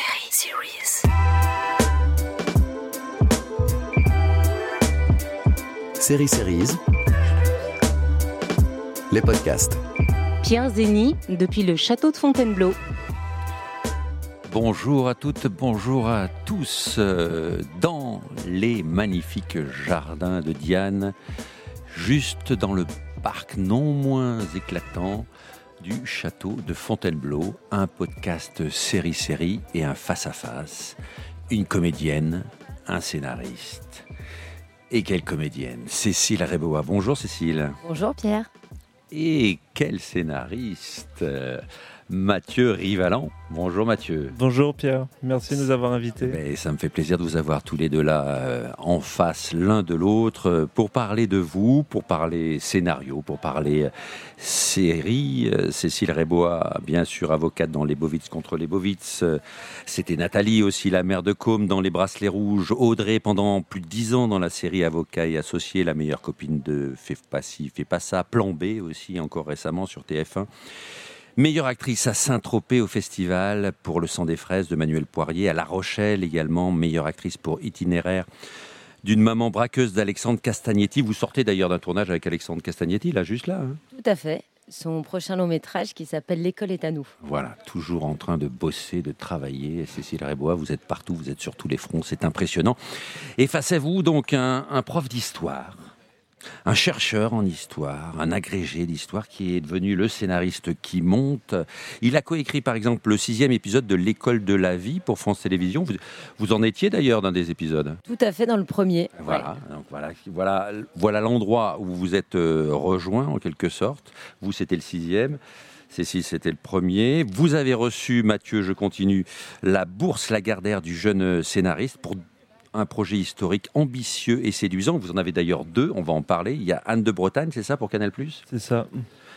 Série Series. Série Series, les podcasts. Pierre Zény, depuis le château de Fontainebleau. Bonjour à toutes, bonjour à tous. euh, Dans les magnifiques jardins de Diane, juste dans le parc non moins éclatant du château de Fontainebleau, un podcast série-série et un face-à-face, une comédienne, un scénariste. Et quelle comédienne? Cécile Rébois. Bonjour Cécile. Bonjour Pierre. Et quel scénariste? Mathieu Rivalan. Bonjour Mathieu. Bonjour Pierre, merci de nous avoir invités. Mais ça me fait plaisir de vous avoir tous les deux là euh, en face l'un de l'autre euh, pour parler de vous, pour parler scénario, pour parler euh, série. Cécile Rébois, bien sûr avocate dans Les Bovitz contre les Bovitz. C'était Nathalie aussi, la mère de Côme dans Les Bracelets Rouges. Audrey pendant plus de dix ans dans la série Avocat et Associé, la meilleure copine de Fais pas ci, fais pas ça. Plan B aussi encore récemment sur TF1. Meilleure actrice à Saint-Tropez au festival pour Le sang des fraises de Manuel Poirier, à La Rochelle également, meilleure actrice pour Itinéraire d'une maman braqueuse d'Alexandre Castagnetti. Vous sortez d'ailleurs d'un tournage avec Alexandre Castagnetti, là, juste là. hein Tout à fait. Son prochain long métrage qui s'appelle L'école est à nous. voilà, toujours en train de bosser, de travailler. Cécile Rébois, vous êtes partout, vous êtes sur tous les fronts, c'est impressionnant. Et face à vous, donc, un, un prof d'histoire, un chercheur en histoire, un agrégé d'histoire qui est devenu le scénariste qui monte. Il a coécrit, par exemple, le sixième épisode de L'école de la vie pour France Télévisions. Vous, vous en étiez d'ailleurs dans des épisodes? Tout à fait dans le premier. Voilà, donc voilà, voilà, voilà l'endroit où vous êtes euh, rejoint en quelque sorte. Vous, c'était le sixième. Cécile, c'était le premier. Vous avez reçu, Mathieu, je continue, la bourse Lagardère du jeune scénariste pour un projet historique ambitieux et séduisant. Vous en avez d'ailleurs deux, on va en parler. Il y a Anne de Bretagne, c'est ça pour Canal ⁇ C'est ça.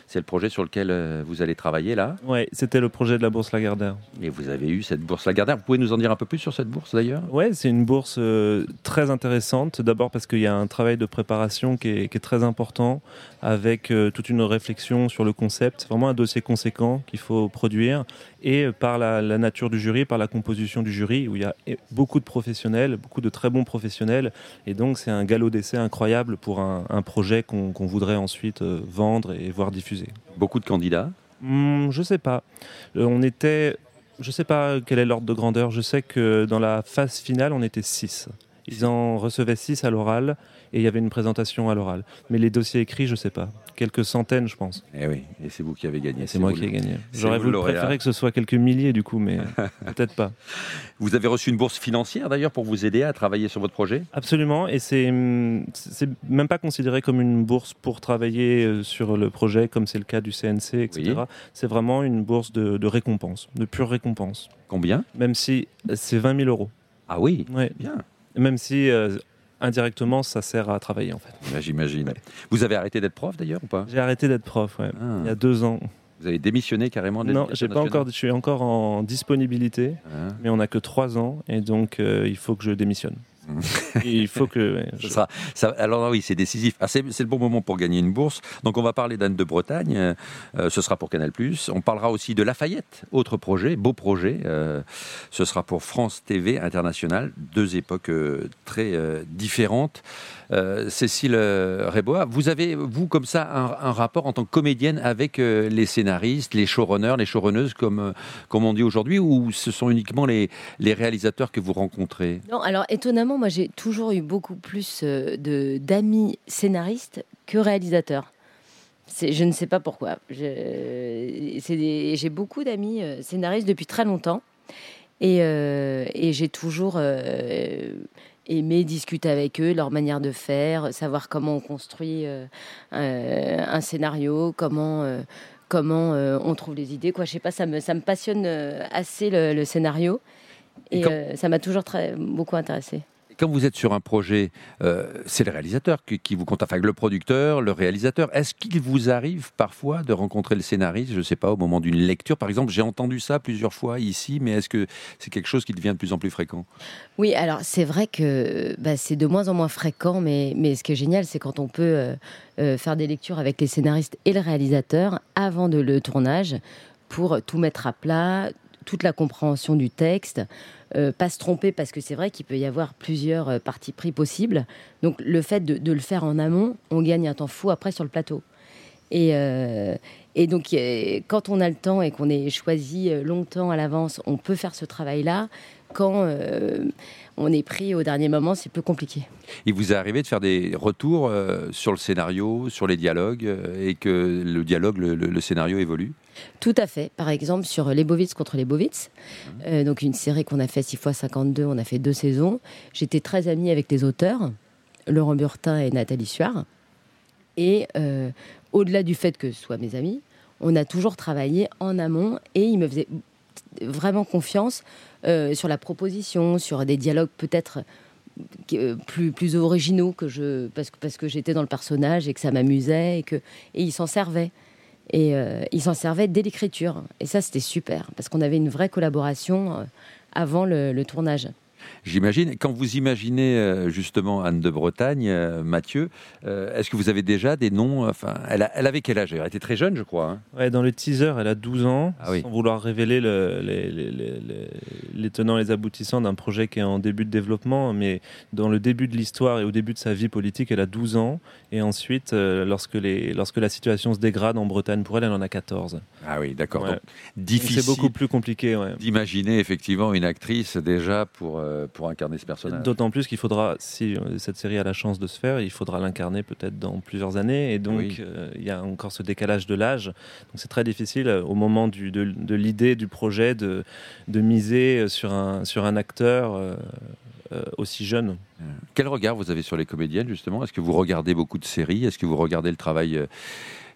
C'est le projet sur lequel euh, vous allez travailler là? Ouais, c'était le projet de la bourse Lagardère. Et vous avez eu cette bourse Lagardère. Vous pouvez nous en dire un peu plus sur cette bourse d'ailleurs? Ouais, c'est une bourse euh, très intéressante. D'abord parce qu'il y a un travail de préparation qui est, qui est très important, avec euh, toute une réflexion sur le concept. Vraiment un dossier conséquent qu'il faut produire. Et par la, la nature du jury, par la composition du jury, où il y a beaucoup de professionnels, beaucoup de très bons professionnels. Et donc c'est un galop d'essai incroyable pour un, un projet qu'on voudrait ensuite euh, vendre et voir diffuser. Beaucoup de candidats. Hmm, je sais pas. Euh, on était. Je sais pas quel est l'ordre de grandeur. Je sais que dans la phase finale, on était 6. Ils en recevaient 6 à l'oral et il y avait une présentation à l'oral. Mais les dossiers écrits, je sais pas. Quelques centaines, je pense. Eh oui, et c'est vous qui avez gagné. Et c'est moi vous qui ai gagné. J'aurais voulu préférer que ce soit quelques milliers du coup, mais peut-être pas. Vous avez reçu une bourse financière d'ailleurs pour vous aider à travailler sur votre projet? Absolument, et c'est hum, c'est même pas considéré comme une bourse pour travailler euh, sur le projet, comme c'est le cas du CNC, etc. Oui. C'est vraiment une bourse de, de récompense, de pure récompense. Combien? Même si euh, c'est 20 000 euros. Ah oui, Ouais. bien, Même si euh, indirectement, ça sert à travailler en fait. J'imagine. Vous avez arrêté d'être prof d'ailleurs ou pas? J'ai arrêté d'être prof, ouais. Ah. Il y a deux ans. Vous avez démissionné carrément de Non, j'ai pas encore, je suis encore en disponibilité, nationale mais on n'a que trois ans, et donc euh, il faut que je démissionne. Il faut que. je- sera, ça, alors oui, c'est décisif. Ah, c'est, le bon moment pour gagner une bourse. Donc on va parler d'Anne de Bretagne. euh, euh, ce sera pour Canal+. On parlera aussi de Lafayette, autre projet, beau projet. euh, ce sera pour France TV International. Deux époques euh, très différentes. Euh, Cécile euh, Rébois, vous avez, vous, comme ça, un, rapport en tant que comédienne avec euh, les scénaristes, les showrunners, les showrunneuses, comme, comme on dit aujourd'hui, ou ce sont uniquement les, réalisateurs que vous rencontrez? Non, alors étonnamment, moi j'ai toujours eu beaucoup plus de d'amis scénaristes que réalisateurs. Je ne sais pas pourquoi. J'ai beaucoup d'amis scénaristes depuis très longtemps. Et, j'ai toujours aimé discuter avec eux, leur manière de faire, savoir comment on construit euh, euh, un scénario, comment, euh, comment on trouve les idées. Quoi. Je sais pas, ça me, ça me passionne assez le, le scénario. Et Et, quand- ça m'a toujours très, beaucoup intéressé. Quand vous êtes sur un projet, euh, c'est le réalisateur qui, vous contacte, enfin le producteur, le réalisateur. Est-ce qu'il vous arrive parfois de rencontrer le scénariste, je ne sais pas, au moment d'une lecture? Par exemple, j'ai entendu ça plusieurs fois ici, mais est-ce que c'est quelque chose qui devient de plus en plus fréquent? Oui, alors c'est vrai que bah, c'est de moins en moins fréquent, mais, mais ce qui est génial, c'est quand on peut euh, euh, faire des lectures avec les scénaristes et le réalisateur avant de le tournage pour tout mettre à plat, toute la compréhension du texte, euh, pas se tromper parce que c'est vrai qu'il peut y avoir plusieurs euh, parties pris possibles. Donc le fait de, le faire en amont, on gagne un temps fou après sur le plateau. Et, euh, et donc quand on a le temps et qu'on est choisi longtemps à l'avance, on peut faire ce travail-là. Quand on est pris au dernier moment, c'est plus compliqué. Il vous est arrivé de faire des retours euh, sur le scénario, sur les dialogues, euh, et que le dialogue, le, scénario évolue? Tout à fait. Par exemple, sur Les Bovitz contre les Bovitz, mmh. euh, donc une série qu'on a fait 6 fois 52, on a fait deux saisons. J'étais très amie avec les auteurs, Laurent Burtin et Nathalie Suard. Et au-delà du fait que ce soit mes amis, on a toujours travaillé en amont et ils me faisaient vraiment confiance euh, sur la proposition, sur des dialogues peut-être euh, plus, plus originaux que je parce que parce que j'étais dans le personnage et que ça m'amusait et que et il s'en servait et euh, il s'en servait dès l'écriture et ça c'était super parce qu'on avait une vraie collaboration avant le tournage. J'imagine, quand vous imaginez euh, justement Anne de Bretagne, euh, Mathieu, euh, est-ce que vous avez déjà des noms Enfin, elle, avait quel âge? Elle était très jeune, je crois. Hein. ouais, dans le teaser, elle a 12 ans, ah sans vouloir révéler les, les, tenants et les aboutissants d'un projet qui est en début de développement, mais dans le début de l'histoire et au début de sa vie politique, elle a 12 ans. Et ensuite, lorsque, lorsque la situation se dégrade en Bretagne pour elle, elle en a 14. Ah oui, d'accord. Difficile. C'est beaucoup plus compliqué. D'imaginer effectivement une actrice déjà pour pour incarner ce personnage. D'autant plus qu'il faudra, si euh, cette série a la chance de se faire, il faudra l'incarner peut-être dans plusieurs années. Et donc, euh, il y a encore ce décalage de l'âge. Donc, c'est très difficile euh, au moment du, de, l'idée, du projet, de, de, miser sur un, sur un acteur. aussi jeune. Quel regard vous avez sur les comédiennes justement? Est-ce que vous regardez beaucoup de séries? Est-ce que vous regardez le travail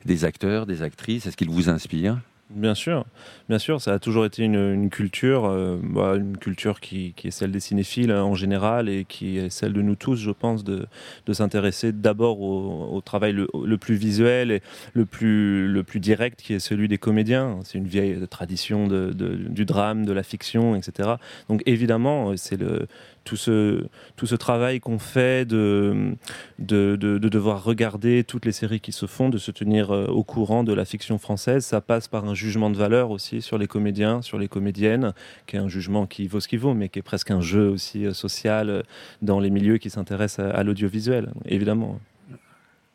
des acteurs, des actrices? Est-ce qu'ils vous inspirent? Bien sûr, bien sûr, ça a toujours été une, culture, euh, bah, une culture qui, est celle des cinéphiles hein, en général et qui est celle de nous tous, je pense, de, s'intéresser d'abord au, travail le, plus visuel et le plus, le plus direct, qui est celui des comédiens. C'est une vieille tradition du drame, de la fiction, etc. Donc évidemment, c'est le, tout ce, tout ce travail qu'on fait de, de, de, devoir regarder toutes les séries qui se font, de se tenir euh, au courant de la fiction française, ça passe par un jugement de valeur aussi sur les comédiens, sur les comédiennes, qui est un jugement qui vaut ce qu'il vaut, mais qui est presque un jeu aussi euh, social euh, dans les milieux qui s'intéressent à l'audiovisuel, évidemment.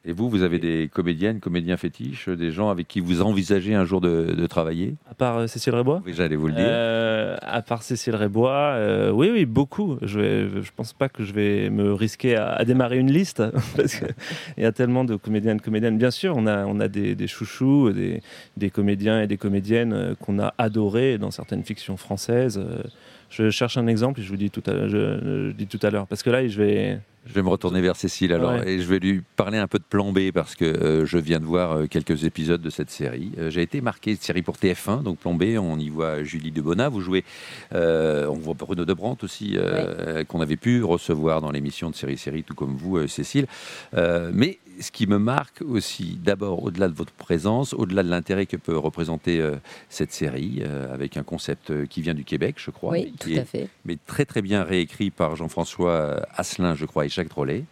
Et vous, vous avez des comédiennes, comédiens fétiches, des gens avec qui vous envisagez un jour de, travailler À part euh, Cécile Rébois Oui, j'allais vous le dire. Euh, à part Cécile Rébois, euh, oui, oui, beaucoup. Je ne je pense pas que je vais me risquer à, démarrer une liste, parce qu'il y a tellement de comédiennes, comédiennes. Bien sûr, on a, on a des, des chouchous, des, des, comédiens et des comédiennes qu'on a adorés dans certaines fictions françaises. Je cherche un exemple et je vous dis tout à, je, je dis tout à l'heure. Parce que là, je vais, je vais me retourner vers Cécile alors et je vais lui parler un peu de Plan B parce que euh, je viens de voir euh, quelques épisodes de cette série. Euh, j'ai été marqué série pour TF1, donc Plan B, on y voit Julie Debona, vous jouez, on voit Bruno Debrant aussi, qu'on avait pu recevoir dans l'émission de série série, tout comme vous, Cécile. mais ce qui me marque aussi, d'abord, au-delà de votre présence, au-delà de l'intérêt que peut représenter euh, cette série, euh, avec un concept euh, qui vient du Québec, je crois, oui, tout à fait. mais très très bien réécrit par Jean-François Asselin, je crois, et Jacques Trollet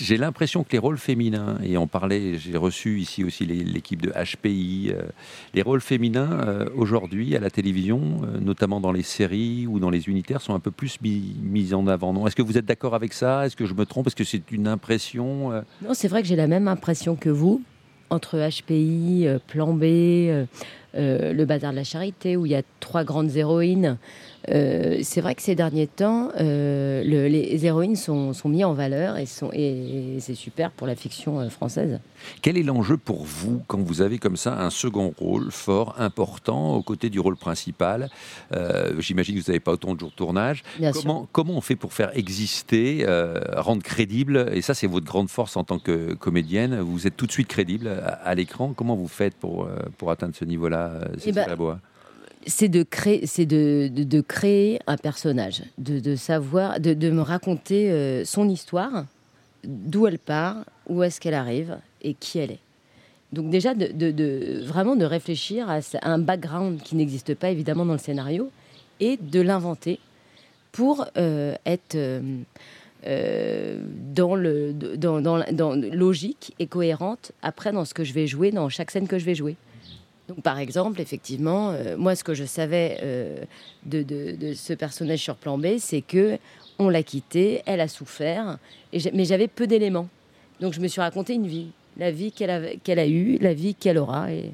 j'ai l'impression que les rôles féminins, et on parlait, j'ai reçu ici aussi l'équipe de HPI, euh, les rôles féminins euh, aujourd'hui à la télévision, euh, notamment dans les séries ou dans les unitaires, sont un peu plus mis, en avant. Est-ce que vous êtes d'accord avec ça? Est-ce que je me trompe? Est-ce que c'est une impression Non, c'est vrai que j'ai la même impression que vous entre HPI, Plan B, le Bazar de la Charité, où il y a trois grandes héroïnes. Euh, c'est vrai que ces derniers temps, euh, les héroïnes sont, sont mises en valeur et, sont, et, c'est super pour la fiction euh, française. Quel est l'enjeu pour vous quand vous avez comme ça un second rôle fort, important, aux côtés du rôle principal? J'imagine que vous n'avez pas autant de jours de tournage. comment, comment on fait pour faire exister, rendre crédible Et ça, c'est votre grande force en tant que comédienne. Vous êtes tout de suite crédible à, l'écran. Comment vous faites pour, pour atteindre ce niveau-là, eh ben, c'est de créer, c'est de, de, créer un personnage, de, de savoir, de, de, me raconter euh, son histoire, d'où elle part, où est-ce qu'elle arrive et qui elle est. Donc déjà, de, vraiment de réfléchir à un background qui n'existe pas évidemment dans le scénario et de l'inventer pour euh, être euh, dans le dans, dans, dans logique et cohérente après dans ce que je vais jouer, dans chaque scène que je vais jouer. Donc, par exemple, effectivement, euh, moi, ce que je savais euh, de, de- de ce personnage sur Plan B, c'est que on l'a quitté, elle a souffert, et mais j'avais peu d'éléments. Donc, je me suis raconté une vie, la vie qu'elle a, qu'elle a eue, la vie qu'elle aura, et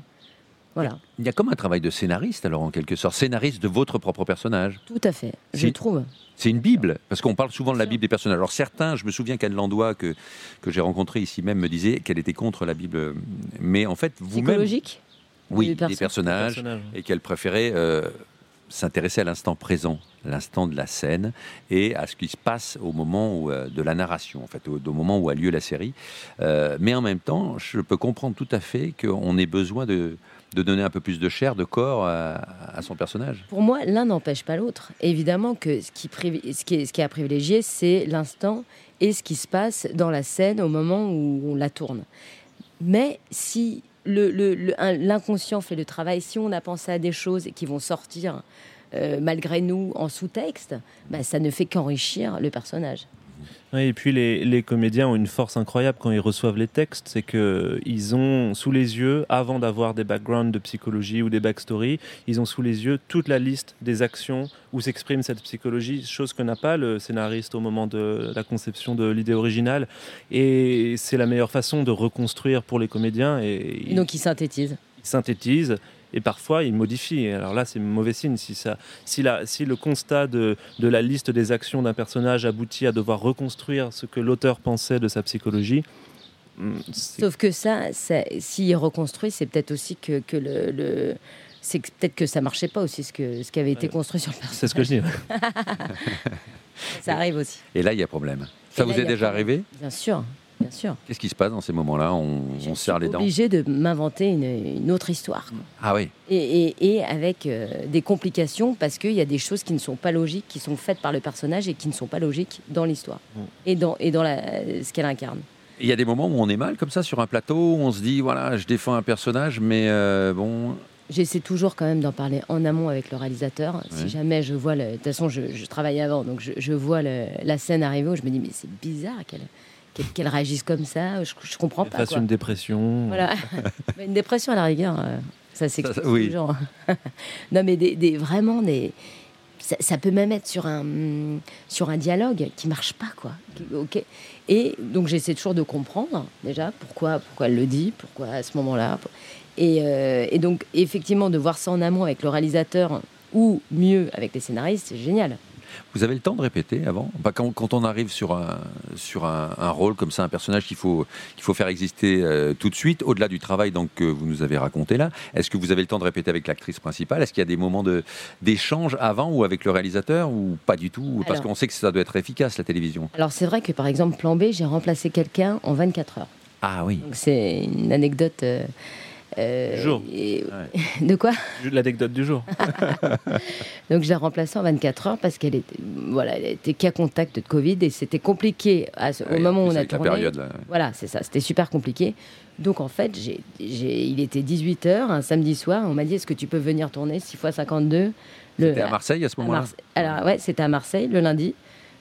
voilà, Il y a comme un travail de scénariste, alors en quelque sorte, scénariste de votre propre personnage. tout à fait, je trouve. C'est une Bible, parce qu'on parle souvent de la. Bible des personnages. Alors certains, je me souviens qu'Anne Landois, que, que j'ai rencontré ici même, me disait qu'elle était contre la Bible. Mais en fait, vous-même... Psychologique? Oui, des personnages. Personnage. Et qu'elle préférait euh, s'intéresser à l'instant présent, l'instant de la scène, et à ce qui se passe au moment où, euh, de la narration, en fait, au, au moment où a lieu la série. Euh, mais en même temps, je peux comprendre tout à fait qu'on ait besoin de, de donner un peu plus de chair, de corps à, à son personnage. Pour moi, l'un n'empêche pas l'autre. Évidemment que ce qui, privi- ce qui est, ce qui est à privilégier, c'est l'instant et ce qui se passe dans la scène au moment où on la tourne. Mais si l'inconscient fait le travail, si on a pensé à des choses qui vont sortir euh, malgré nous en sous-texte, bah, ça ne fait qu'enrichir le personnage. Oui, et puis les, les comédiens ont une force incroyable quand ils reçoivent les textes, c'est que ils ont sous les yeux, avant d'avoir des backgrounds de psychologie ou des backstories, ils ont sous les yeux toute la liste des actions où s'exprime cette psychologie, chose que n'a pas le scénariste au moment de la conception de l'idée originale. Et c'est la meilleure façon de reconstruire pour les comédiens. Et, donc, il synthétise. il synthétise et parfois il modifie. Alors là, c'est mauvais signe. Si, ça, si, la, si le constat de, de la liste des actions d'un personnage aboutit à devoir reconstruire ce que l'auteur pensait de sa psychologie, c'est- Sauf que ça, ça s'il reconstruit, c'est peut-être aussi que, que le... le- c'est peut-être que ça marchait pas aussi ce, que, ce qui avait été Ouais. construit sur le personnage. c'est ce que je dis. Ça arrive aussi. Et là, il y a problème. Ça Et vous est déjà problème. arrivé? Bien sûr, bien sûr. Qu'est-ce qui se passe dans ces moments-là? On, Je on suis serre les dents? obligée de m'inventer une, une autre histoire. quoi. Ah oui. Et, et- et avec euh, des complications parce qu'il y a des choses qui ne sont pas logiques, qui sont faites par le personnage et qui ne sont pas logiques dans l'histoire Mm. et dans, et dans la, ce qu'elle incarne. Il y a des moments où on est mal comme ça sur un plateau, où on se dit voilà, je défends un personnage, mais euh, bon, J'essaie toujours quand même d'en parler en amont avec le réalisateur. Ouais. Si jamais je vois, le... de toute façon, je, je travaille avant, donc je, je vois le- la scène arriver où je me dis, mais c'est bizarre qu'elle qu'elle réagisse comme ça, je, je comprends pas. Quoi. une dépression. Voilà. Mais une dépression à la rigueur, euh, ça s'explique oui. toujours. non, mais des, des- vraiment des. Ça, ça peut même être sur un sur un dialogue qui marche pas quoi. Ok. Et donc j'essaie toujours de comprendre déjà pourquoi pourquoi elle le dit, pourquoi à ce moment-là. Et, euh, et donc effectivement de voir ça en amont avec le réalisateur ou mieux avec les scénaristes, c'est génial. Vous avez le temps de répéter avant Bah, quand, quand on arrive sur un, sur un, un rôle comme ça, un personnage qu'il faut, qu'il faut faire exister euh, tout de suite, au-delà du travail donc, que vous nous avez raconté là, est-ce que vous avez le temps de répéter avec l'actrice principale? Est-ce qu'il y a des moments de, d'échange avant ou avec le réalisateur ou pas du tout? Parce qu'on sait que ça doit être efficace la télévision. Alors c'est vrai que par exemple plan B, j'ai remplacé quelqu'un en 24 heures. Ah oui. Donc c'est une anecdote. euh, euh, Du jour. et- De quoi L'anecdote du jour. Donc je l'ai remplacée en 24 heures parce qu'elle était, voilà, elle était cas contact de Covid et c'était compliqué à ce- au en moment où on a tourné. la période là. Voilà, c'est ça, c'était super compliqué. Donc en fait, j'ai, j'ai- il était 18h un samedi soir, on m'a dit est-ce que tu peux venir tourner 6 x 52 le, C'était à Marseille à ce moment-là Alors ouais, c'était à Marseille le lundi.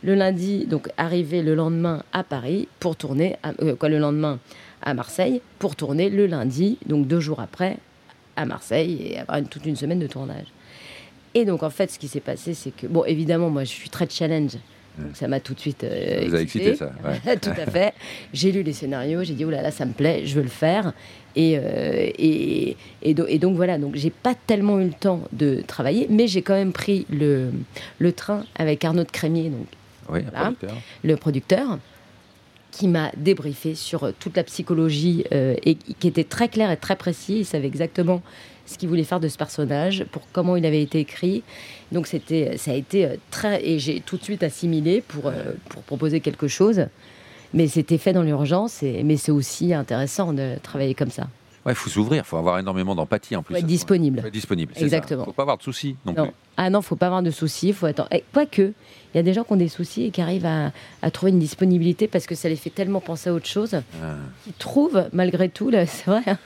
Le lundi, donc arrivé le lendemain à Paris pour tourner, à- euh, quoi le lendemain à Marseille pour tourner le lundi, donc deux jours après à Marseille et avoir une- toute une semaine de tournage. Et donc en fait, ce qui s'est passé, c'est que bon, évidemment, moi je suis très challenge. Donc ça m'a tout de suite euh, vous excité, ça, ouais. Tout à fait. J'ai lu les scénarios, j'ai dit oh là là, ça me plaît, je veux le faire. Et, euh, et, et, do- et donc voilà, donc j'ai pas tellement eu le temps de travailler, mais j'ai quand même pris le, le train avec Arnaud de Crémier, donc Oui, un Voilà. producteur. le producteur, qui m'a débriefé sur euh, toute la psychologie euh, et qui était très clair et très précis. Il savait exactement ce qu'il voulait faire de ce personnage, pour comment il avait été écrit. Donc c'était, ça a été euh, très et j'ai tout de suite assimilé pour pour proposer quelque chose. Mais c'était fait dans l'urgence, et, mais c'est aussi intéressant de travailler comme ça. Ouais, il faut s'ouvrir, il faut avoir énormément d'empathie en plus. Faut être disponible. Faut être disponible. c'est ça. Exactement. faut pas avoir de soucis non, Non. plus. Ah non, faut pas avoir de soucis, faut attendre. Et Quoique, il y a des gens qui ont des soucis et qui arrivent à, à trouver une disponibilité parce que ça les fait tellement penser à autre chose, Ah. trouvent malgré tout, c'est vrai, hein,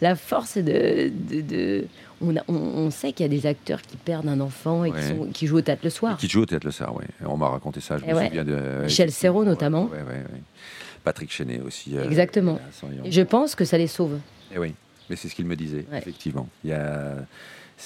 la force de. de- de- on, a- on- on sait qu'il y a des acteurs qui perdent un enfant et Ouais. qui, sont- qui jouent au théâtre le soir. Qui joue au théâtre le soir, oui. On m'a raconté ça, je Eh me ouais. souviens de. Michel Serrault, notamment. ouais. Patrick Chenet aussi. euh, Exactement. Je pense que ça les sauve. Eh oui. Mais c'est ce qu'il me disait, Ouais. effectivement. Il y a...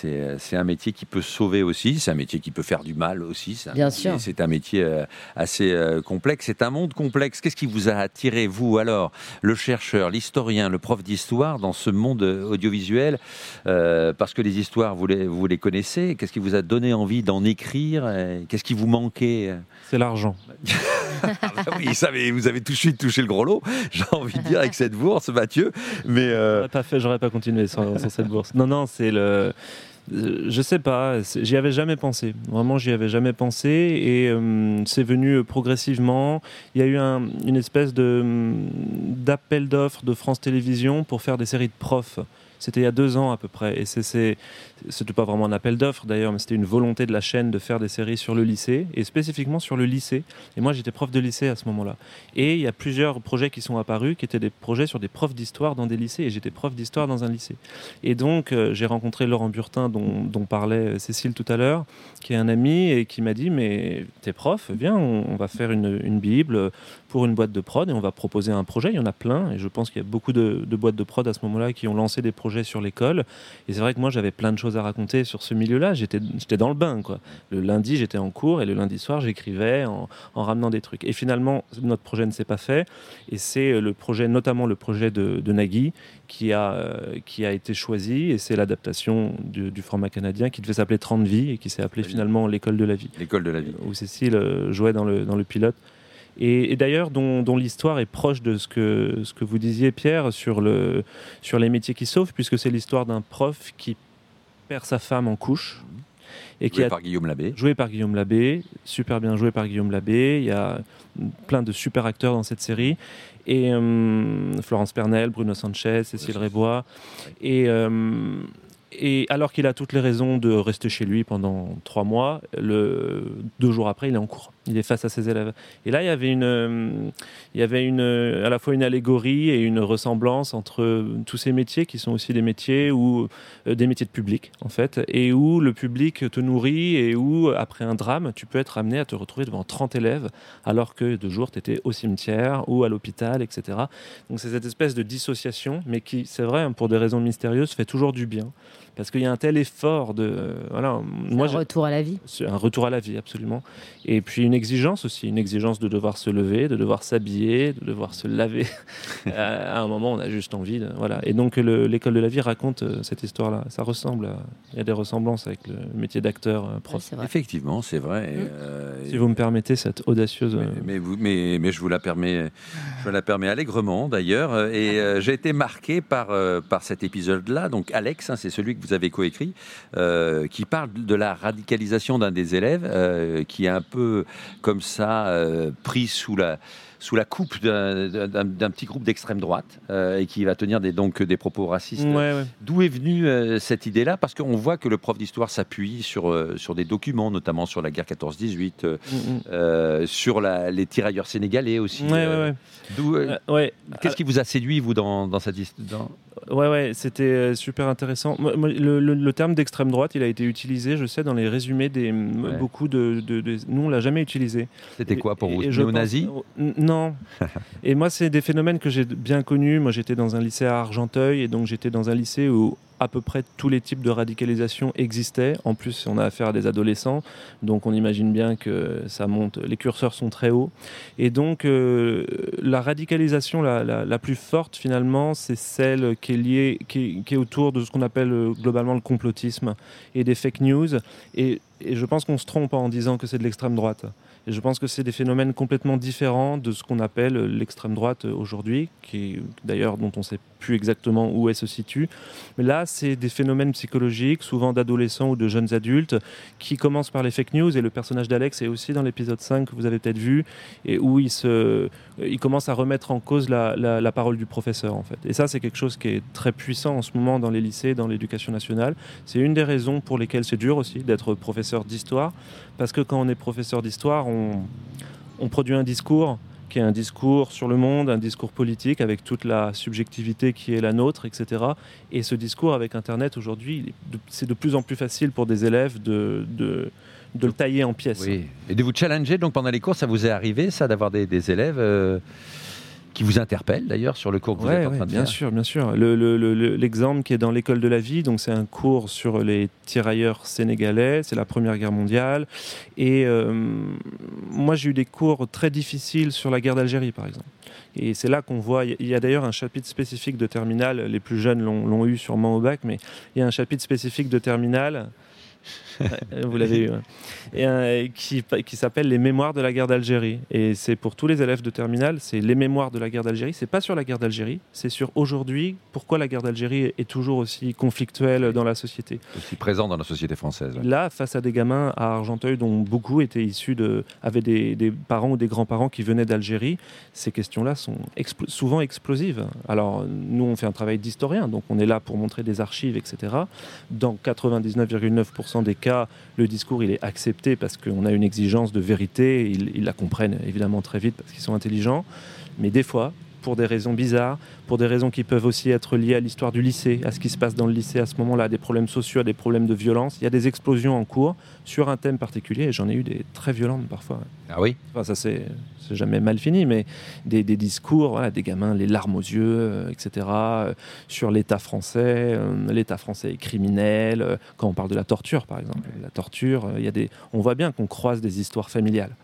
C'est c'est un métier qui peut sauver aussi, c'est un métier qui peut faire du mal aussi. c'est un Bien métier- sûr. C'est un métier euh, assez euh, complexe. C'est un monde complexe. Qu'est-ce qui vous a attiré, vous, alors, le chercheur, l'historien, le prof d'histoire, dans ce monde euh, audiovisuel Euh, Parce que les histoires, vous les, vous les connaissez? Qu'est-ce qui vous a donné envie d'en écrire Euh, Qu'est-ce qui vous manquait C'est l'argent. Ah bah oui, ça, mais vous avez tout de suite touché le gros lot, j'ai envie de dire, avec cette bourse, Mathieu. Mais euh, J'aurais pas fait, j'aurais pas continué sur cette bourse. Non, non, c'est le. Euh, Je sais pas, j'y avais jamais pensé. Vraiment, j'y avais jamais pensé et euh, c'est venu progressivement. Il y a eu un- une espèce d'appel d'offres de France Télévisions pour faire des séries de profs. C'était il y a deux ans à peu près. Et c'était pas vraiment un appel d'offres d'ailleurs, mais c'était une volonté de la chaîne de faire des séries sur le lycée et spécifiquement sur le lycée. Et moi, j'étais prof de lycée à ce moment-là. Et il y a plusieurs projets qui sont apparus qui étaient des projets sur des profs d'histoire dans des lycées. Et j'étais prof d'histoire dans un lycée. Et donc, euh, j'ai rencontré Laurent Burtin, dont, parlait euh, Cécile tout à l'heure, qui est un ami et qui m'a dit Mais t'es prof, viens, on, on va faire une, une Bible pour une boîte de prod et on va proposer un projet. Il y en a plein. Et je pense qu'il y a beaucoup de, de boîtes de prod à ce moment-là qui ont lancé des projets sur l'école. Et c'est vrai que moi, j'avais plein de choses à raconter sur ce milieu-là. J'étais j'étais dans le bain. Quoi. Le lundi, j'étais en cours et le lundi soir, j'écrivais en, en ramenant des trucs. Et finalement, notre projet ne s'est pas fait. Et c'est euh, le projet, notamment le projet de, de Nagui, qui a, euh, qui a été choisi. Et c'est l'adaptation du, du format canadien qui devait s'appeler 30 vies et qui s'est appelé finalement L'école de la vie, l'école de la vie. où Cécile euh, jouait dans le, dans le pilote. Et, et d'ailleurs, dont, dont l'histoire est proche de ce que, ce que vous disiez, Pierre, sur, le, sur les métiers qui sauvent, puisque c'est l'histoire d'un prof qui perd sa femme en couche et qui Joué a par Guillaume Labbé. joué par Guillaume Labbé, super bien joué par Guillaume Labbé. Il y a plein de super acteurs dans cette série. Et euh, Florence Pernel, Bruno Sanchez, Cécile Rébois. Et, euh, et alors qu'il a toutes les raisons de rester chez lui pendant trois mois, le, deux jours après, il est en cours. Il est face à ses élèves. Et là, il y avait, une, euh, il y avait une, à la fois une allégorie et une ressemblance entre tous ces métiers qui sont aussi des métiers où, euh, des métiers de public, en fait, et où le public te nourrit et où, après un drame, tu peux être amené à te retrouver devant 30 élèves alors que de jour, tu étais au cimetière ou à l'hôpital, etc. Donc c'est cette espèce de dissociation, mais qui, c'est vrai, hein, pour des raisons mystérieuses, fait toujours du bien. Parce qu'il y a un tel effort de... euh, voilà, moi, un retour à la vie. c'est un retour à la vie, absolument. Et puis une exigence aussi, une exigence de devoir se lever, de devoir s'habiller, de devoir se laver. à un moment, on a juste envie. De, voilà. Et donc le- l'école de la vie raconte euh, cette histoire-là. Ça ressemble, il y a des ressemblances avec le métier d'acteur euh, prof. Effectivement, c'est vrai. Mm. euh, Si vous me permettez cette audacieuse. Mais, euh, mais, vous- mais, mais je vous la permets, je la permets allègrement d'ailleurs. euh, Et euh, j'ai été marqué par, euh, par cet épisode-là. Donc Alex, hein, c'est celui que vous avez coécrit, euh, qui parle de la radicalisation d'un des élèves euh, qui est un peu comme ça euh, pris sous la sous la coupe d'un- petit groupe d'extrême droite euh, et qui va tenir des, donc des propos racistes. ouais, ouais. D'où est venue euh, cette idée-là? Parce qu'on voit que le prof d'histoire s'appuie sur, euh, sur des documents, notamment sur la guerre 14-18, euh, Mm, mm. sur la- les tirailleurs sénégalais aussi. Ouais. Qu'est-ce qui vous a séduit, vous, dans, dans cette histoire Ouais, ouais, c'était euh, super intéressant. Le, le- le terme d'extrême droite, il a été utilisé, je sais, dans les résumés des Ouais. beaucoup de, de- de- Nous, on l'a jamais utilisé. C'était quoi pour vous Néo-nazi? Pense- Non. et moi, c'est des phénomènes que j'ai bien connus. Moi, j'étais dans un lycée à Argenteuil, et donc j'étais dans un lycée où à peu près tous les types de radicalisation existaient. En plus, on a affaire à des adolescents, donc on imagine bien que ça monte. Les curseurs sont très hauts, et donc euh, la radicalisation la, plus forte finalement, c'est celle qui est liée, qui est, autour de ce qu'on appelle euh, globalement le complotisme et des fake news. Et, et je pense qu'on se trompe en disant que c'est de l'extrême droite. Et je pense que c'est des phénomènes complètement différents de ce qu'on appelle l'extrême droite aujourd'hui, qui d'ailleurs dont on sait exactement où elle se situe. Mais là, c'est des phénomènes psychologiques, souvent d'adolescents ou de jeunes adultes, qui commencent par les fake news. Et le personnage d'Alex est aussi dans l'épisode 5 que vous avez peut-être vu, et où il, se, il commence à remettre en cause la, parole du professeur, en fait. Et ça, c'est quelque chose qui est très puissant en ce moment dans les lycées, dans l'éducation nationale. C'est une des raisons pour lesquelles c'est dur aussi d'être professeur d'histoire, parce que quand on est professeur d'histoire, on produit un discours qui est un discours sur le monde, un discours politique avec toute la subjectivité qui est la nôtre, etc. Et ce discours avec Internet aujourd'hui, c'est de plus en plus facile pour des élèves de, de, le tailler en pièces. Oui. Et de vous challenger, donc pendant les cours, ça vous est arrivé, ça, d'avoir des, des élèves euh, qui vous interpelle d'ailleurs sur le cours que vous êtes en train de bien faire sûr, bien sûr. L'exemple qui est dans l'école de la vie, donc c'est un cours sur les tirailleurs sénégalais, c'est la Première Guerre mondiale. Et euh, moi, j'ai eu des cours très difficiles sur la guerre d'Algérie, par exemple. Et c'est là qu'on voit, il y a d'ailleurs un chapitre spécifique de terminale, les plus jeunes l'ont eu sûrement au bac, mais il y a un chapitre spécifique de terminale vous l'avez eu. Et, qui, qui s'appelle Les Mémoires de la guerre d'Algérie. Et c'est pour tous les élèves de terminale, c'est les mémoires de la guerre d'Algérie. C'est pas sur la guerre d'Algérie, c'est sur aujourd'hui, pourquoi la guerre d'Algérie est toujours aussi conflictuelle dans la société. Aussi présente dans la société française. Là, face à des gamins à Argenteuil dont beaucoup étaient issus de. avaient des, des parents ou des grands-parents qui venaient d'Algérie, ces questions-là sont souvent explosives. Alors, nous, on fait un travail d'historien, donc on est là pour montrer des archives, etc. Dans 99,9% des cas, le discours il est accepté parce qu'on a une exigence de vérité. Ils, la comprennent évidemment très vite parce qu'ils sont intelligents. Mais des fois, pour des raisons bizarres, pour des raisons qui peuvent aussi être liées à l'histoire du lycée, à ce qui se passe dans le lycée à ce moment-là, des problèmes sociaux, des problèmes de violence. Il y a des explosions en cours sur un thème particulier, et j'en ai eu des très violentes parfois. Ah oui? Enfin, ça c'est jamais mal fini, mais des, discours, des gamins, les larmes aux yeux, euh, etc., euh, sur l'État français, euh, l'État français est criminel, quand on parle de la torture par exemple. La torture, il y a des, on voit bien qu'on croise des histoires familiales.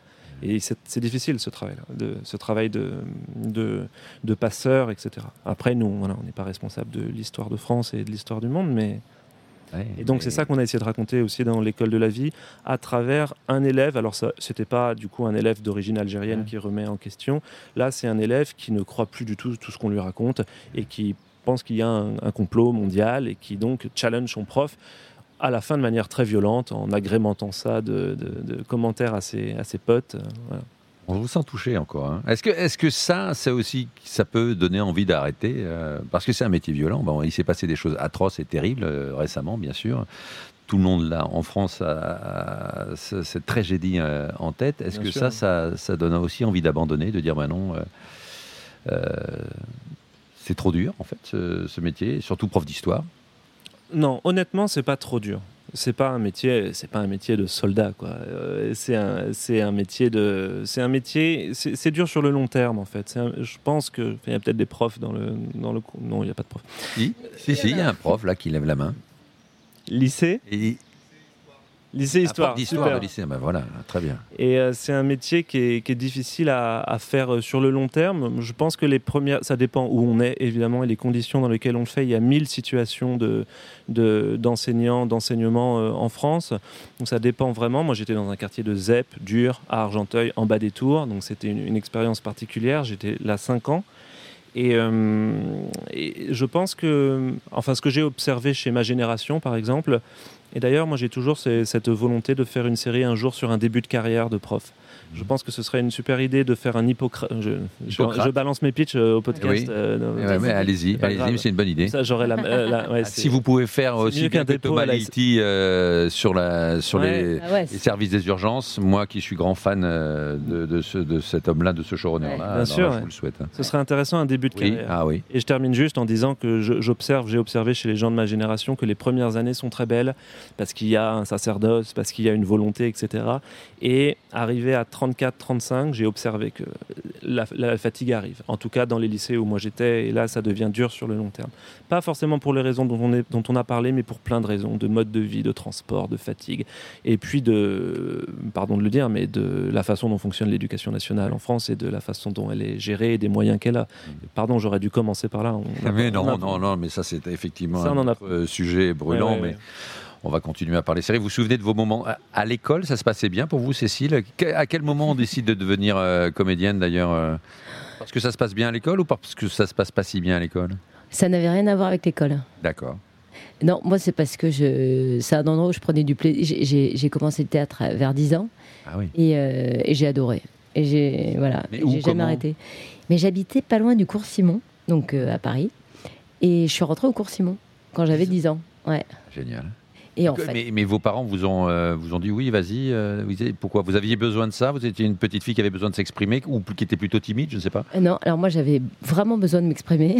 Et c'est difficile ce travail, de, ce travail de, de, passeur, etc. Après, nous, voilà, on n'est pas responsable de l'histoire de France et de l'histoire du monde, mais. et donc, c'est ça qu'on a essayé de raconter aussi dans l'école de la vie, à travers un élève. Alors, ce n'était pas du coup un élève d'origine algérienne qui remet en question. Là, c'est un élève qui ne croit plus du tout tout ce qu'on lui raconte et qui pense qu'il y a un, un, complot mondial et qui donc challenge son prof à la fin de manière très violente, en agrémentant ça de, commentaires à ses, à ses potes. Euh, On vous sent touché encore. Hein. Est-ce que, est que ça, ça aussi, ça peut donner envie d'arrêter euh, Parce que c'est un métier violent. Bon, il s'est passé des choses atroces et terribles euh, récemment, bien sûr. Tout le monde là en France a, cette tragédie en tête. Est-ce que ça, ça, ça, donne aussi envie d'abandonner, de dire ben non, c'est trop dur en fait ce métier, surtout prof d'histoire non, honnêtement, c'est pas trop dur. C'est pas un métier, c'est pas un métier de soldat quoi. Euh, c'est un, c'est un métier de, c'est un métier, c'est dur sur le long terme en fait. je pense que il y a peut-être des profs dans le, dans le, non, il n'y a pas de prof. Si, si, il y a un prof là qui lève la main. Lycée? Et Lycée Histoire. d'histoire de lycée, ben voilà, très bien. Et euh, c'est un métier qui est, qui est difficile à, à, faire euh, sur le long terme. Je pense que les premières, ça dépend où on est évidemment et les conditions dans lesquelles on le fait. Il y a mille situations de, d'enseignants, d'enseignement euh, en France. Donc ça dépend vraiment. Moi j'étais dans un quartier de ZEP, dur, à Argenteuil, en bas des tours. Donc c'était une, une expérience particulière. J'étais là 5 ans. Et, et, je pense que, enfin, ce que j'ai observé chez ma génération, par exemple, et d'ailleurs, moi j'ai toujours cette volonté de faire une série un jour sur un début de carrière de prof. Je pense que ce serait une super idée de faire un Hippocrate. Je, je, balance mes pitchs euh, au podcast. Euh, allez-y, allez-y, c'est une bonne idée. Ça, j'aurais la, euh, si vous pouvez faire aussi bien que Thomas sur, la, sur les, ah services des urgences, moi qui suis grand fan de, de, ce, de cet homme-là, de ce showrunner-là, bien sûr, je vous le souhaite. Hein. Ce serait intéressant un début de carrière. Ah, oui. Et je termine juste en disant que j'observe, j'ai observé chez les gens de ma génération que les premières années sont très belles parce qu'il y a un sacerdoce, parce qu'il y a une volonté, etc. Et arriver à 34-35, j'ai observé que la, fatigue arrive. En tout cas, dans les lycées où moi j'étais, et là, ça devient dur sur le long terme. Pas forcément pour les raisons dont on, est, dont on a parlé, mais pour plein de raisons, de mode de vie, de transport, de fatigue, et puis de, pardon de le dire, mais de la façon dont fonctionne l'éducation nationale en France et de la façon dont elle est gérée et des moyens qu'elle a. Pardon, j'aurais dû commencer par là. mais non, non, non, mais ça c'est effectivement un sujet brûlant, mais on va continuer à parler série. Vous vous souvenez de vos moments à, l'école? Ça se passait bien pour vous, Cécile? À quel moment on décide de devenir euh, comédienne d'ailleurs euh? Parce que ça se passe bien à l'école ou parce que ça se passe pas si bien à l'école? Ça n'avait rien à voir avec l'école. D'accord. Non, moi c'est parce que je... c'est un endroit où je prenais du plaisir. J'ai commencé le théâtre vers 10 ans ah oui. Euh, et, j'ai adoré. Et j'ai voilà, j'ai jamais arrêté. Mais j'habitais pas loin du cours Simon, donc à Paris. Et je suis rentrée au cours Simon quand j'avais 10 ans. Ouais. Génial mais, vos parents vous ont, euh, vous ont dit oui, vas-y. Euh, pourquoi? Vous aviez besoin de ça? Vous étiez une petite fille qui avait besoin de s'exprimer ou qui était plutôt timide Je ne sais pas? Euh, non, alors moi j'avais vraiment besoin de m'exprimer.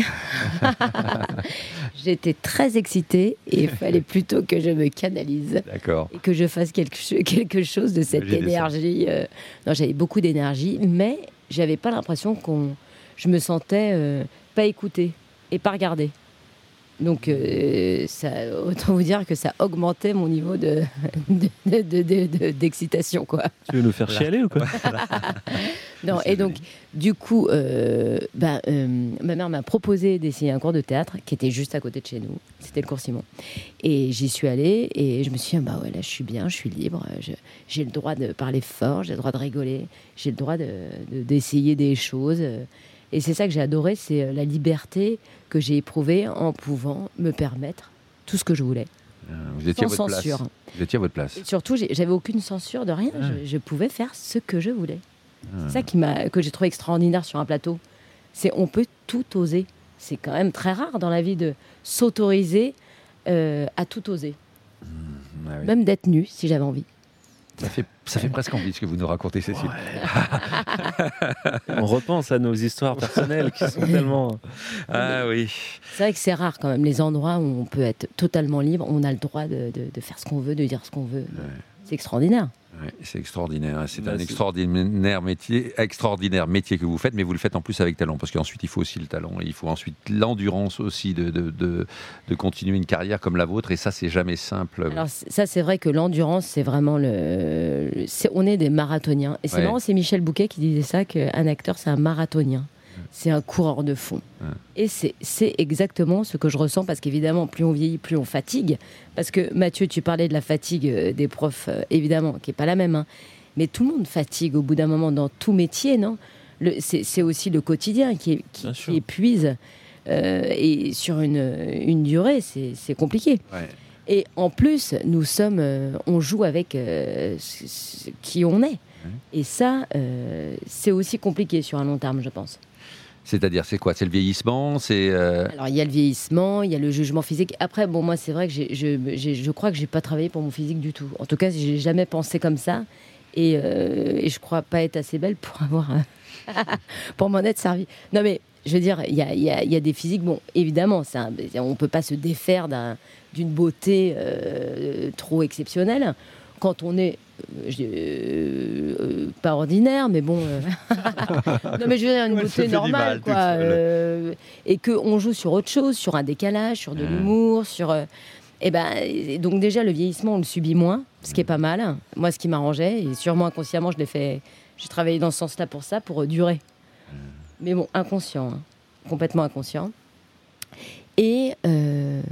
J'étais très excitée et il fallait plutôt que je me canalise. D'accord. Et que je fasse quelque, quelque chose de cette énergie. non, j'avais beaucoup d'énergie, mais j'avais pas l'impression qu'on je me sentais pas écoutée et pas regardée. Donc, euh, ça, autant vous dire que ça augmentait mon niveau de, de- de- de- de- d'excitation, quoi. Tu veux nous faire chialer ou quoi Non, et donc, du coup, euh, ben, euh, ma mère m'a proposé d'essayer un cours de théâtre qui était juste à côté de chez nous. C'était le cours Simon. Et j'y suis allée et je me suis dit, bah ouais, là, je suis bien, je suis libre. j'ai le droit de parler fort, j'ai le droit de rigoler, j'ai le droit de- de- d'essayer des choses. Et c'est ça que j'ai adoré, c'est la liberté que j'ai éprouvée en pouvant me permettre tout ce que je voulais, Euh, Vous étiez à sans votre censure. place. Vous étiez à votre place. Et surtout, j'avais aucune censure de rien. Ah. Je, je pouvais faire ce que je voulais. Ah. C'est ça qui m'a, que j'ai trouvé extraordinaire sur un plateau. C'est on peut tout oser. C'est quand même très rare dans la vie de s'autoriser euh, à tout oser. Ah oui. Même d'être nu si j'avais envie. Ça fait, ça fait presque envie ce que vous nous racontez, Cécile. On repense à nos histoires personnelles qui sont tellement. Ah oui. C'est vrai que c'est rare quand même les endroits où on peut être totalement libre. On a le droit de, de- de faire ce qu'on veut, de dire ce qu'on veut. C'est extraordinaire. Ouais, c'est extraordinaire. C'est Bah, un extraordinaire métier, extraordinaire métier que vous faites, mais vous le faites en plus avec talent, parce qu'ensuite il faut aussi le talent, et il faut ensuite l'endurance aussi de, de, de, de continuer une carrière comme la vôtre, et ça c'est jamais simple. Alors ça, c'est vrai que l'endurance, c'est vraiment le. on est des marathoniens. Et c'est Ouais. marrant, c'est Michel Bouquet qui disait ça qu'un acteur, c'est un marathonien. C'est un coureur de fond. Et c'est exactement ce que je ressens parce qu'évidemment, plus on vieillit, plus on fatigue. Parce que Mathieu, tu parlais de la fatigue euh, des profs, euh, évidemment, qui est pas la même. hein. Mais tout le monde fatigue au bout d'un moment dans tout métier, non? C'est aussi le quotidien qui, qui- épuise. euh, et sur une, une durée, c'est compliqué. Ouais. Et en plus, nous sommes, euh, on joue avec euh, qui on est. Et ça, c'est aussi compliqué sur un long terme, je pense. C'est-à-dire, c'est quoi? C'est le vieillissement C'est euh, Alors, il y a le vieillissement, il y a le jugement physique. Après, bon, moi, c'est vrai que je, je crois que j'ai pas travaillé pour mon physique du tout. En tout cas, j'ai jamais pensé comme ça. Et, euh, et je crois pas être assez belle pour avoir, pour m'en être servi. Non, mais je veux dire, il y a, y a- y a des physiques. Bon, évidemment, un- on peut pas se défaire d'un- d'une beauté euh, trop exceptionnelle quand on est euh, euh, pas ordinaire, mais bon. euh, non, mais je veux dire, une beauté normale, mal, quoi. et qu'on joue sur autre chose, sur un décalage, sur de Ouais. l'humour, sur. et ben, donc déjà, le vieillissement, on le subit moins, ce qui est pas mal. Moi, ce qui m'arrangeait, et sûrement inconsciemment, je l'ai fait. J'ai travaillé dans ce sens-là pour ça, pour durer. Mais bon, inconscient, hein. complètement inconscient. Et euh,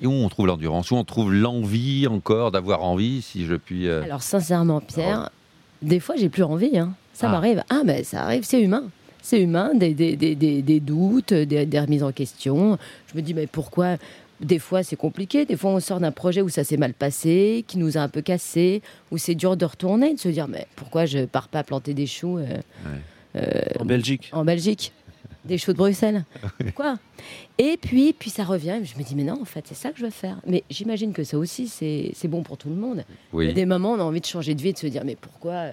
et où on trouve l'endurance Où on trouve l'envie encore d'avoir envie, si je puis. euh, Alors sincèrement, Pierre, des fois j'ai plus envie. hein. Ça Ah. m'arrive. Ah ben ça arrive, c'est humain. C'est humain, des, des, des, des, des doutes, des, des remises en question. Je me dis mais pourquoi? Des fois c'est compliqué. Des fois on sort d'un projet où ça s'est mal passé, qui nous a un peu cassé, où c'est dur de retourner, de se dire mais pourquoi je pars pas planter des choux euh, En Belgique. en Belgique? Des choux de Bruxelles. Quoi? Et puis, puis ça revient. Je me dis, mais non, en fait, c'est ça que je veux faire. Mais j'imagine que ça aussi, c'est bon pour tout le monde. Oui. des moments, on a envie de changer de vie, de se dire, mais pourquoi, euh,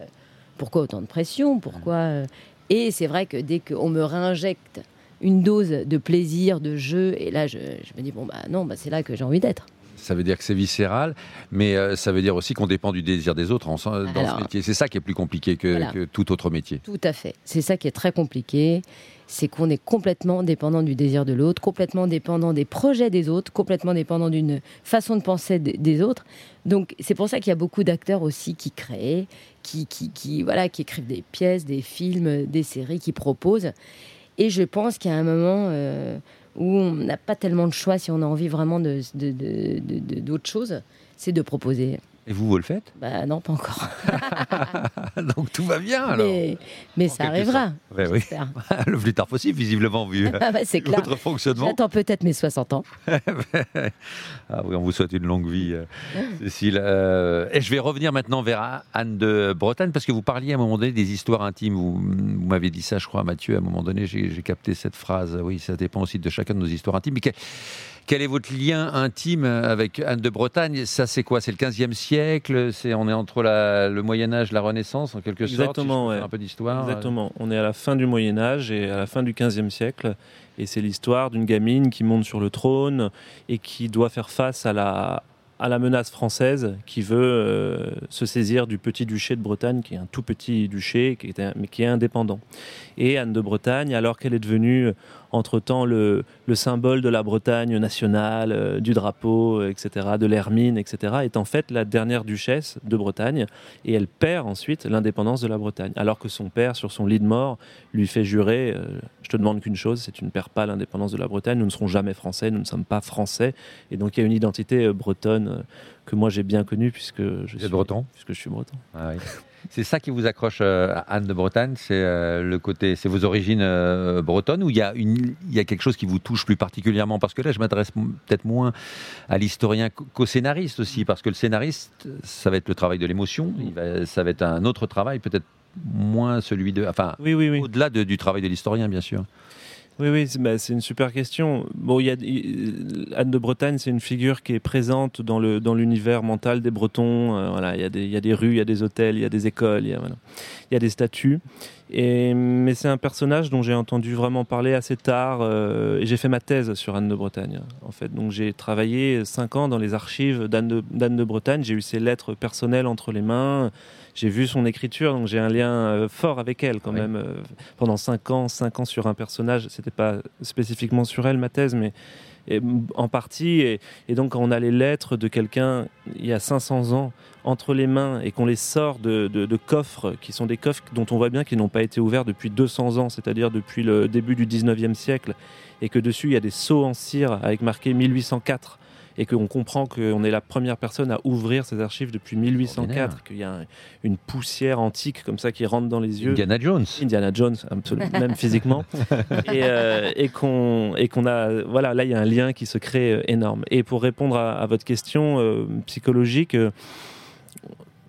pourquoi autant de pression? Pourquoi euh? Et c'est vrai que dès qu'on me réinjecte une dose de plaisir, de jeu, et là, je, je me dis, bon, bah non, bah, c'est là que j'ai envie d'être. Ça veut dire que c'est viscéral, mais euh, ça veut dire aussi qu'on dépend du désir des autres en- dans Alors- ce métier. C'est ça qui est plus compliqué que, Voilà. que tout autre métier. Tout à fait. C'est ça qui est très compliqué. C'est qu'on est complètement dépendant du désir de l'autre, complètement dépendant des projets des autres, complètement dépendant d'une façon de penser des- autres. Donc c'est pour ça qu'il y a beaucoup d'acteurs aussi qui créent, qui, qui, qui, voilà, qui écrivent des pièces, des films, des séries, qui proposent. Et je pense qu'il y a un moment euh, où on n'a pas tellement de choix si on a envie vraiment de, de, de- de- de- d'autre chose, c'est de proposer. Et vous, vous le faites Bah non, pas encore. Donc tout va bien alors. mais ça arrivera. Ouais, oui. le plus tard possible, visiblement, vu Ah bah, c'est clair. votre fonctionnement. J'attends peut-être mes 60 ans. Ah oui, on vous souhaite une longue vie, euh, Cécile. Euh, et je vais revenir maintenant vers Anne de Bretagne, parce que vous parliez à un moment donné des histoires intimes. Vous, vous m'avez dit ça, je crois, Mathieu, à un moment donné, j'ai j'ai capté cette phrase. Oui, ça dépend aussi de chacun de nos histoires intimes. Mais quel, est votre lien intime avec Anne de Bretagne? Ça, c'est quoi? C'est le 15e siècle? C'est On est entre la- le Moyen-Âge et la Renaissance, en quelque sorte Exactement, si je peux ouais. faire Un peu d'histoire. Exactement. On est à la fin du Moyen Âge et à la fin du XVe siècle. Et c'est l'histoire d'une gamine qui monte sur le trône et qui doit faire face à la, à la menace française qui veut euh, se saisir du petit duché de Bretagne, qui est un tout petit duché, qui est mais qui est indépendant. Et Anne de Bretagne, alors qu'elle est devenue entre-temps le, le, symbole de la Bretagne nationale, euh, du drapeau, etc., de l'hermine, etc., est en fait la dernière duchesse de Bretagne, et elle perd ensuite l'indépendance de la Bretagne, alors que son père, sur son lit de mort, lui fait jurer, euh, je te demande qu'une chose, c'est que tu ne perds pas l'indépendance de la Bretagne, nous ne serons jamais français, nous ne sommes pas français, et donc il y a une identité bretonne que moi j'ai bien connue, puisque je, suis, breton? puisque je suis breton. Ah oui. C'est ça qui vous accroche euh, à Anne de Bretagne, c'est euh, le côté, c'est vos origines euh, bretonnes ou il y a une, il y a quelque chose qui vous touche plus particulièrement? Parce que là, je m'adresse peut-être moins à l'historien qu'au scénariste aussi, parce que le scénariste, ça va être le travail de l'émotion, ça va être un autre travail, peut-être moins celui de, enfin, oui, oui, oui. au-delà du travail de l'historien, bien sûr. Oui, oui, bah, c'est une super question. Bon, Anne de Bretagne, c'est une figure qui est présente dans l'univers mental des Bretons. Euh, voilà, il y, a des, rues, il y a des hôtels, il y a des écoles, il y a, des statues. Mais c'est un personnage dont j'ai entendu vraiment parler assez tard. Euh, et j'ai fait ma thèse sur Anne de Bretagne, en fait. Donc j'ai travaillé cinq ans dans les archives d'Anne de, de Bretagne. J'ai eu ses lettres personnelles entre les mains j'ai vu son écriture, donc j'ai un lien euh, fort avec elle quand même. Euh, pendant cinq ans, cinq ans sur un personnage, c'était pas spécifiquement sur elle ma thèse, mais en partie. Et, donc, quand on a les lettres de quelqu'un il y a 500 ans entre les mains et qu'on les sort de, de, coffres qui sont des coffres dont on voit bien qu'ils n'ont pas été ouverts depuis 200 ans, c'est-à-dire depuis le début du 19e siècle, et que dessus il y a des sceaux en cire avec marqué 1804 et qu'on comprend qu'on est la première personne à ouvrir ces archives depuis 1804, qu'il y a une poussière antique comme ça qui rentre dans les yeux. Indiana Jones. Indiana Jones, absolument, même physiquement. Euh, et, qu'on a, voilà, là il y a un lien qui se crée euh, énorme. Et pour répondre à, votre question euh, psychologique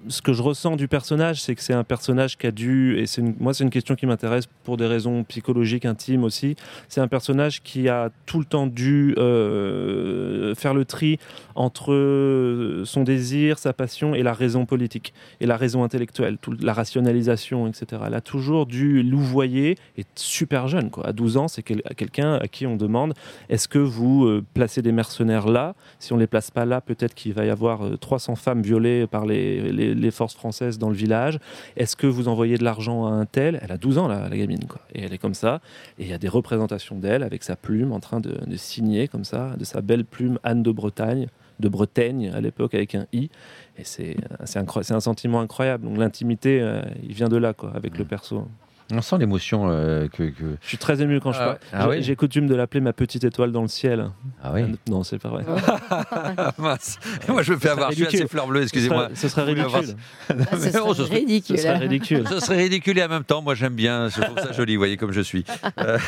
ce que je ressens du personnage, c'est que c'est un personnage qui a dû, et moi c'est une question qui m'intéresse pour des raisons psychologiques intimes aussi, c'est un personnage qui a tout le temps dû euh, faire le tri entre son désir, sa passion et la raison politique, et la raison intellectuelle, la rationalisation, etc. Elle a toujours dû louvoyer, et super jeune, à 12 ans, c'est quelqu'un à qui on demande, est-ce que vous euh, placez des mercenaires là? Si on les place pas là, peut-être qu'il va y avoir 300 euh, femmes violées par les forces françaises dans le village. Est-ce que vous envoyez de l'argent à un tel? Elle a 12 ans, la, la gamine, quoi. Et elle est comme ça. Et il y a des représentations d'elle avec sa plume en train de, signer comme ça, de sa belle plume Anne de Bretagne de Bretagne à l'époque avec un i et c'est c'est un sentiment incroyable donc l'intimité euh, il vient de là quoi avec le perso on sent l'émotion euh, que, Je suis très ému quand je ah, parle. Ah J'ai coutume de l'appeler ma petite étoile dans le ciel. Ah oui Non, c'est pas vrai. Moi, je me fais avoir. Je suis assez fleur bleue, excusez-moi. Ce serait ridicule. Ah, ce, serait ridicule. ce serait ridicule. Ce serait ridicule et en même temps, moi, j'aime bien. Je trouve ça joli, vous voyez, comme je suis. Euh,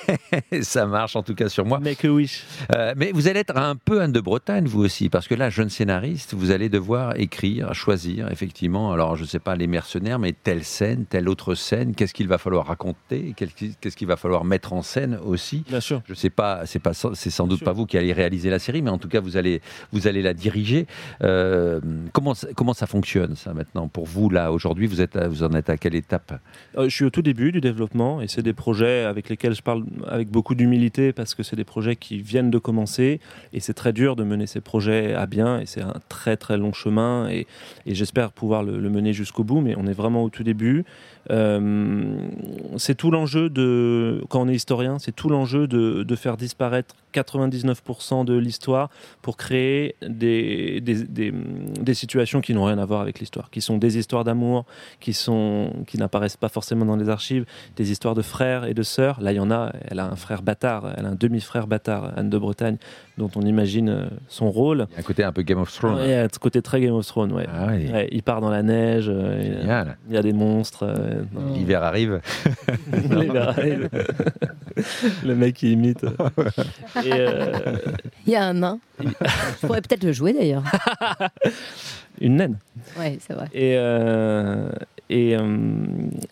ça marche, en tout cas, sur moi. A wish. Euh, mais vous allez être un peu Anne de Bretagne, vous aussi, parce que là, jeune scénariste, vous allez devoir écrire, choisir, effectivement. Alors, je ne sais pas, les mercenaires, mais telle scène, telle autre scène, qu'est-ce qu'il va falloir raconter, qu'est-ce qu'il va falloir mettre en scène aussi. Bien sûr. Je sais pas, c'est pas, c'est sans doute pas vous qui allez réaliser la série, mais en tout cas vous allez, vous allez la diriger. Euh, comment, comment ça fonctionne ça maintenant pour vous là aujourd'hui? Vous êtes, vous en êtes à quelle étape? Euh, Je suis au tout début du développement et c'est des projets avec lesquels je parle avec beaucoup d'humilité parce que c'est des projets qui viennent de commencer et c'est très dur de mener ces projets à bien et c'est un très très long chemin et, et j'espère pouvoir le, le mener jusqu'au bout, mais on est vraiment au tout début. Euh, c'est tout l'enjeu de, quand on est historien, c'est tout l'enjeu de, faire disparaître 99% de l'histoire pour créer des, situations qui n'ont rien à voir avec l'histoire, qui sont des histoires d'amour, qui, qui n'apparaissent pas forcément dans les archives, des histoires de frères et de sœurs. Là, il y en a, elle a un frère bâtard, elle a un demi-frère bâtard, Anne de Bretagne, dont on imagine euh, son rôle. Il y a un côté un peu Game of Thrones. un côté très Game of Thrones, ouais. Ah il part dans la neige, euh, il y a des monstres. L'hiver arrive. L'hiver arrive. le mec qui imite. Euh, il y a un nain. Je pourrais peut-être le jouer d'ailleurs. Une naine. Ouais, c'est vrai. Et, euh, et, euh,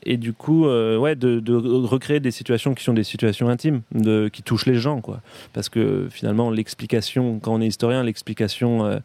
et, du coup, ouais, de, recréer des situations qui sont des situations intimes, de, qui touchent les gens, quoi. Parce que finalement, l'explication, quand on est historien, l'explication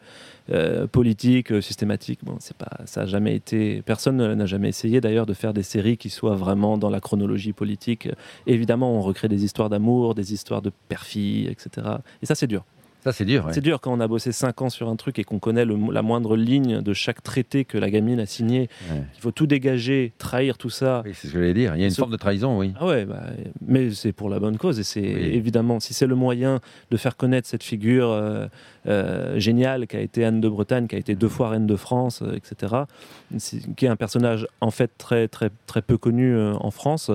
euh, politique, euh, systématique. Bon, c'est pas, ça a jamais été. Personne n'a jamais essayé d'ailleurs de faire des séries qui soient vraiment dans la chronologie politique. Évidemment, on recrée des histoires d'amour, des histoires de perfie, etc. Et ça, c'est dur. Ça, c'est dur. ouais. C'est dur quand on a bossé 5 ans sur un truc et qu'on connaît le la moindre ligne de chaque traité que la gamine a signé. Ouais. Il faut tout dégager, trahir tout ça. Oui, c'est ce que j'allais dire. Il y a une forme de trahison, oui. Ah ouais, bah, mais c'est pour la bonne cause et c'est Oui. évidemment si c'est le moyen de faire connaître cette figure euh, euh, géniale qui a été Anne de Bretagne, qui a été deux fois reine de France, euh, etc. Qui est un personnage en fait très très très peu connu euh, en France,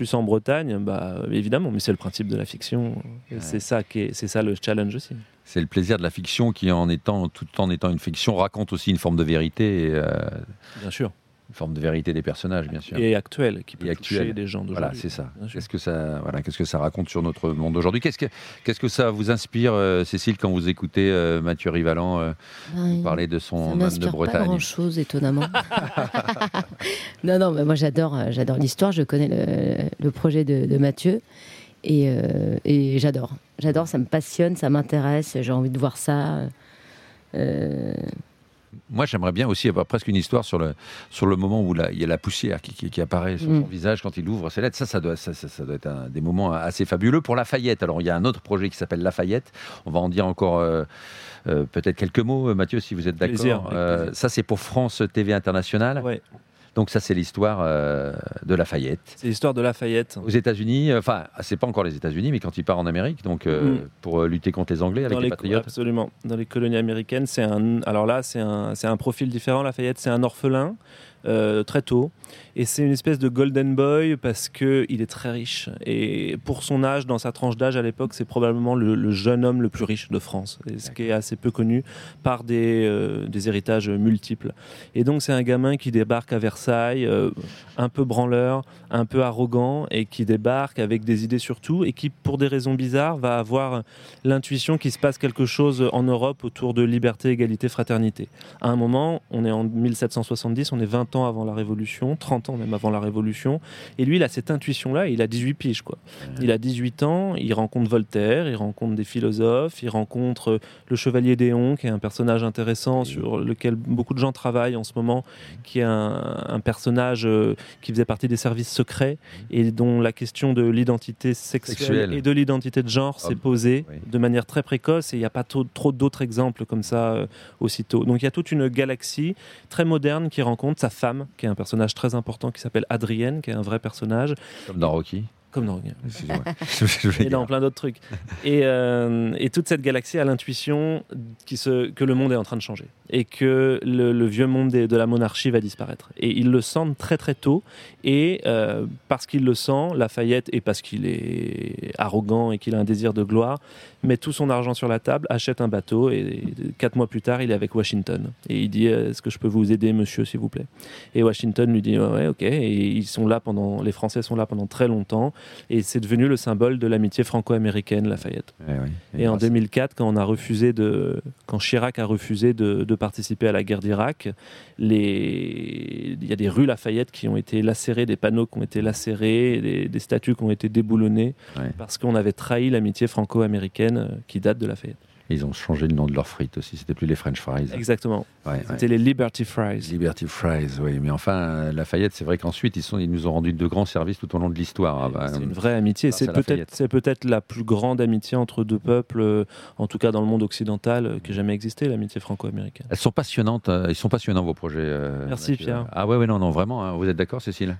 plus en Bretagne, bah évidemment. Mais c'est le principe de la fiction. Ouais. C'est ça qui est, c'est ça le challenge aussi. C'est le plaisir de la fiction qui, en étant, tout en étant une fiction, raconte aussi une forme de vérité, euh, Bien sûr. Une forme de vérité des personnages, bien sûr. Et actuel, qui peut Et toucher actuel. des gens d'aujourd'hui. Voilà, c'est ça. Qu'est-ce que ça, voilà, qu'est-ce que ça raconte sur notre monde d'aujourd'hui? Qu'est-ce que, qu'est-ce que ça vous inspire, euh, Cécile, quand vous écoutez euh, Mathieu Rivalan euh, Ben, parler de son Anne de pas Bretagne? grand chose, étonnamment. non, non, mais moi j'adore, j'adore l'histoire. Je connais le, le projet de, de Mathieu et, euh, et j'adore, j'adore. Ça me passionne, ça m'intéresse. J'ai envie de voir ça. Moi, j'aimerais bien aussi avoir presque une histoire sur le, sur le moment où la- il y a la poussière qui, qui- qui apparaît sur son Mm. visage quand il ouvre ses lettres. Ça, ça doit, ça, ça- ça doit être un- des moments assez fabuleux. Pour Lafayette, alors il y a un autre projet qui s'appelle Lafayette. On va en dire encore euh, euh, peut-être quelques mots, euh, Mathieu, si vous êtes d'accord. Euh, ça, c'est pour France TV International. Ouais. Donc ça, c'est l'histoire euh, de Lafayette. C'est l'histoire de Lafayette. Aux États-Unis, euh, enfin, c'est pas encore les États-Unis, mais quand il part en Amérique, donc euh, Mm. pour lutter contre les Anglais avec dans les, les patriotes. Absolument. Dans les colonies américaines, c'est un. Alors là, c'est un, c'est un profil différent. Lafayette, c'est un orphelin euh, très tôt, et c'est une espèce de golden boy parce que il est très riche. Et pour son âge, dans sa tranche d'âge à l'époque, c'est probablement le, jeune homme le plus riche de France, ce qui est assez peu connu par des, euh, des héritages multiples. Et donc, c'est un gamin qui débarque à Versailles, euh, un peu branleur, un peu arrogant, et qui débarque avec des idées sur tout, et qui, pour des raisons bizarres, va avoir l'intuition qu'il se passe quelque chose en Europe autour de liberté, égalité, fraternité. À un moment, on est en 1770, on est 20 ans avant la Révolution, 30 ans même avant la Révolution, et lui, il a cette intuition-là, il a 18 piges, quoi. Il a 18 ans, il rencontre Voltaire, il rencontre des philosophes, il rencontre le Chevalier d'Éon, qui est un personnage intéressant sur lequel beaucoup de gens travaillent en ce moment, qui est un, un personnage euh, qui faisait partie des services secrets et dont la question de l'identité sexuelle, Sexuelle. et de l'identité de genre s'est posée Oui. de manière très précoce et il n'y a pas trop, trop d'autres exemples comme ça euh, aussitôt. Donc il y a toute une galaxie très moderne qui rencontre sa femme, qui est un personnage très important qui s'appelle Adrienne, qui est un vrai personnage, Comme dans Rocky. Comme dans et dans plein d'autres trucs. Et, euh, et toute cette galaxie a l'intuition qui se- que le monde est en train de changer et que le, le vieux monde des- de la monarchie va disparaître. Et ils le sentent très très tôt. Et euh, parce qu'il le sent, Lafayette, et parce qu'il est arrogant et qu'il a un désir de gloire, met tout son argent sur la table, achète un bateau et quatre mois plus tard, il est avec Washington. Et il dit euh, Est-ce que je peux vous aider, monsieur, s'il vous plaît? Et Washington lui dit ouais, ok. Et ils sont là pendant, les Français sont là pendant très longtemps. Et c'est devenu le symbole de l'amitié franco-américaine, Lafayette. Ouais. Et en grâce- 2004, quand on a refusé de, quand Chirac a refusé de, de participer à la guerre d'Irak, les, il y a des rues Lafayette qui ont été lacérées, des panneaux qui ont été lacérés, des, des statues qui ont été déboulonnées Ouais. parce qu'on avait trahi l'amitié franco-américaine euh, qui date de Lafayette. Ils ont changé le nom de leurs frites aussi. C'était plus les French fries. Exactement. Ouais, ouais. C'était les Liberty Fries. Liberty Fries, oui. Mais enfin, Lafayette, c'est vrai qu'ensuite, ils, sont, ils nous ont rendu de grands services tout au long de l'histoire. Ah bah, C'est une vraie amitié. C'est peut-être, c'est peut-être la plus grande amitié entre deux peuples, euh, en tout cas dans le monde occidental, euh, qui ait jamais existé, l'amitié franco-américaine. Elles sont passionnantes. euh, Ils sont passionnants, vos projets. Merci, Mathieu. Pierre. Ah ouais, ouais, non, non, vraiment. hein. Vous êtes d'accord, Cécile?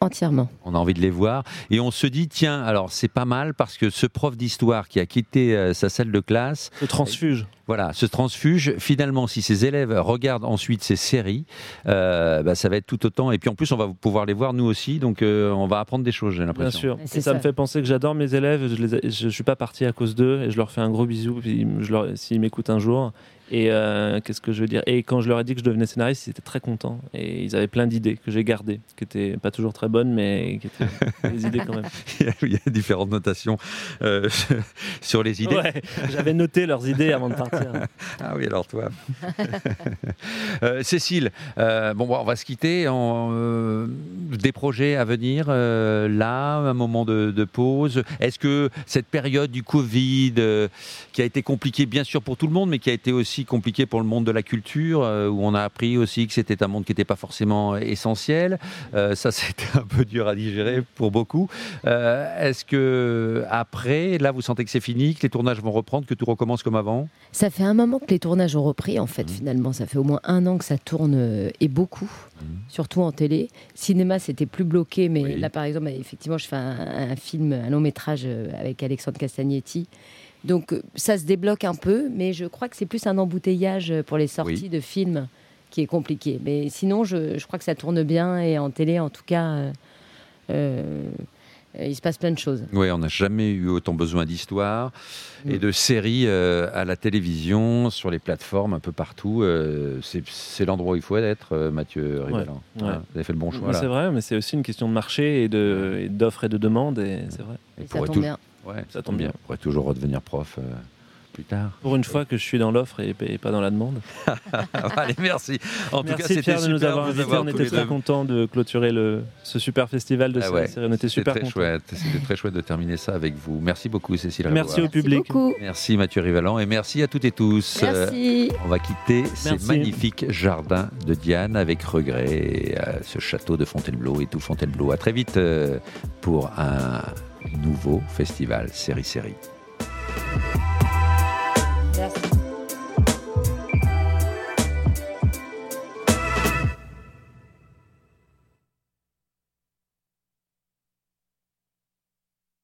Entièrement. On a envie de les voir. Et on se dit, tiens, alors c'est pas mal parce que ce prof d'histoire qui a quitté euh, sa salle de classe, Le transfuge. voilà, ce transfuge, finalement, si ses élèves regardent ensuite ces séries, euh, bah, ça va être tout autant. Et puis en plus, on va pouvoir les voir nous aussi. Donc euh, on va apprendre des choses, j'ai Bien l'impression. sûr. C'est Et ça, ça. me fait penser que j'adore mes élèves. Je, je, suis pas parti à cause d'eux et je leur fais un gros bisou s'ils m'écoutent un jour. Et euh, qu'est-ce que je veux dire? Et quand je leur ai dit que je devenais scénariste, ils étaient très contents et ils avaient plein d'idées que j'ai gardées, qui étaient pas toujours très bonnes, mais qui étaient des idées quand même. Il y a différentes notations euh, sur les idées. Ouais, j'avais noté leurs idées avant de partir. Ah oui, alors toi. Euh, Cécile, bon, on va se quitter. En, des projets à venir, là, un moment de, de pause. Est-ce que cette période du Covid, qui a été compliquée bien sûr pour tout le monde, mais qui a été aussi compliquée pour le monde de la culture, euh, où on a appris aussi que c'était un monde qui n'était pas forcément essentiel, euh, ça c'était un peu dur à digérer pour beaucoup. Euh, Est-ce que après, là, vous sentez que c'est fini, que les tournages vont reprendre, que tout recommence comme avant? Ça fait un moment que les tournages ont repris, en fait, finalement. Ça fait au moins un an que ça tourne, euh, et beaucoup, surtout en télé. Cinéma, c'était plus bloqué, mais Oui. là, par exemple, effectivement, je fais un, un film, un long métrage euh, avec Alexandre Castagnetti. Donc, euh, ça se débloque un peu, mais je crois que c'est plus un embouteillage pour les sorties Oui. de films qui est compliqué. Mais sinon, je, je crois que ça tourne bien, et en télé, en tout cas, euh, euh, il se passe plein de choses. Oui, on n'a jamais eu autant besoin d'histoires et de séries euh, à la télévision, sur les plateformes, un peu partout. Euh, c'est l'endroit où il faut être, euh, Mathieu Rivalan. ouais. Voilà, vous avez fait le bon choix. C'est vrai, mais c'est aussi une question de marché et d'offres et de demande, et c'est vrai. Et Et ça pourrait tombe tou- bien. Ouais, Ça tombe bien. On pourrait toujours redevenir prof euh, plus tard. Pour une fois que je suis dans l'offre et, et pas dans la demande. Allez, merci. En tout cas, Merci Pierre de nous avoir invités. avoir On était très contents de clôturer le, ce super festival de Ah ouais, On était C'était super très contents. chouette. C'était très chouette de terminer ça avec vous. Merci beaucoup, Cécile. Merci Rébois. au public. Merci beaucoup. Merci Mathieu Rivalan et merci à toutes et tous. Euh, Merci. On va quitter ces Merci. magnifiques jardins de Diane avec regret, et, euh, ce château de Fontainebleau et tout Fontainebleau. À très vite euh, pour un nouveau festival Série Série.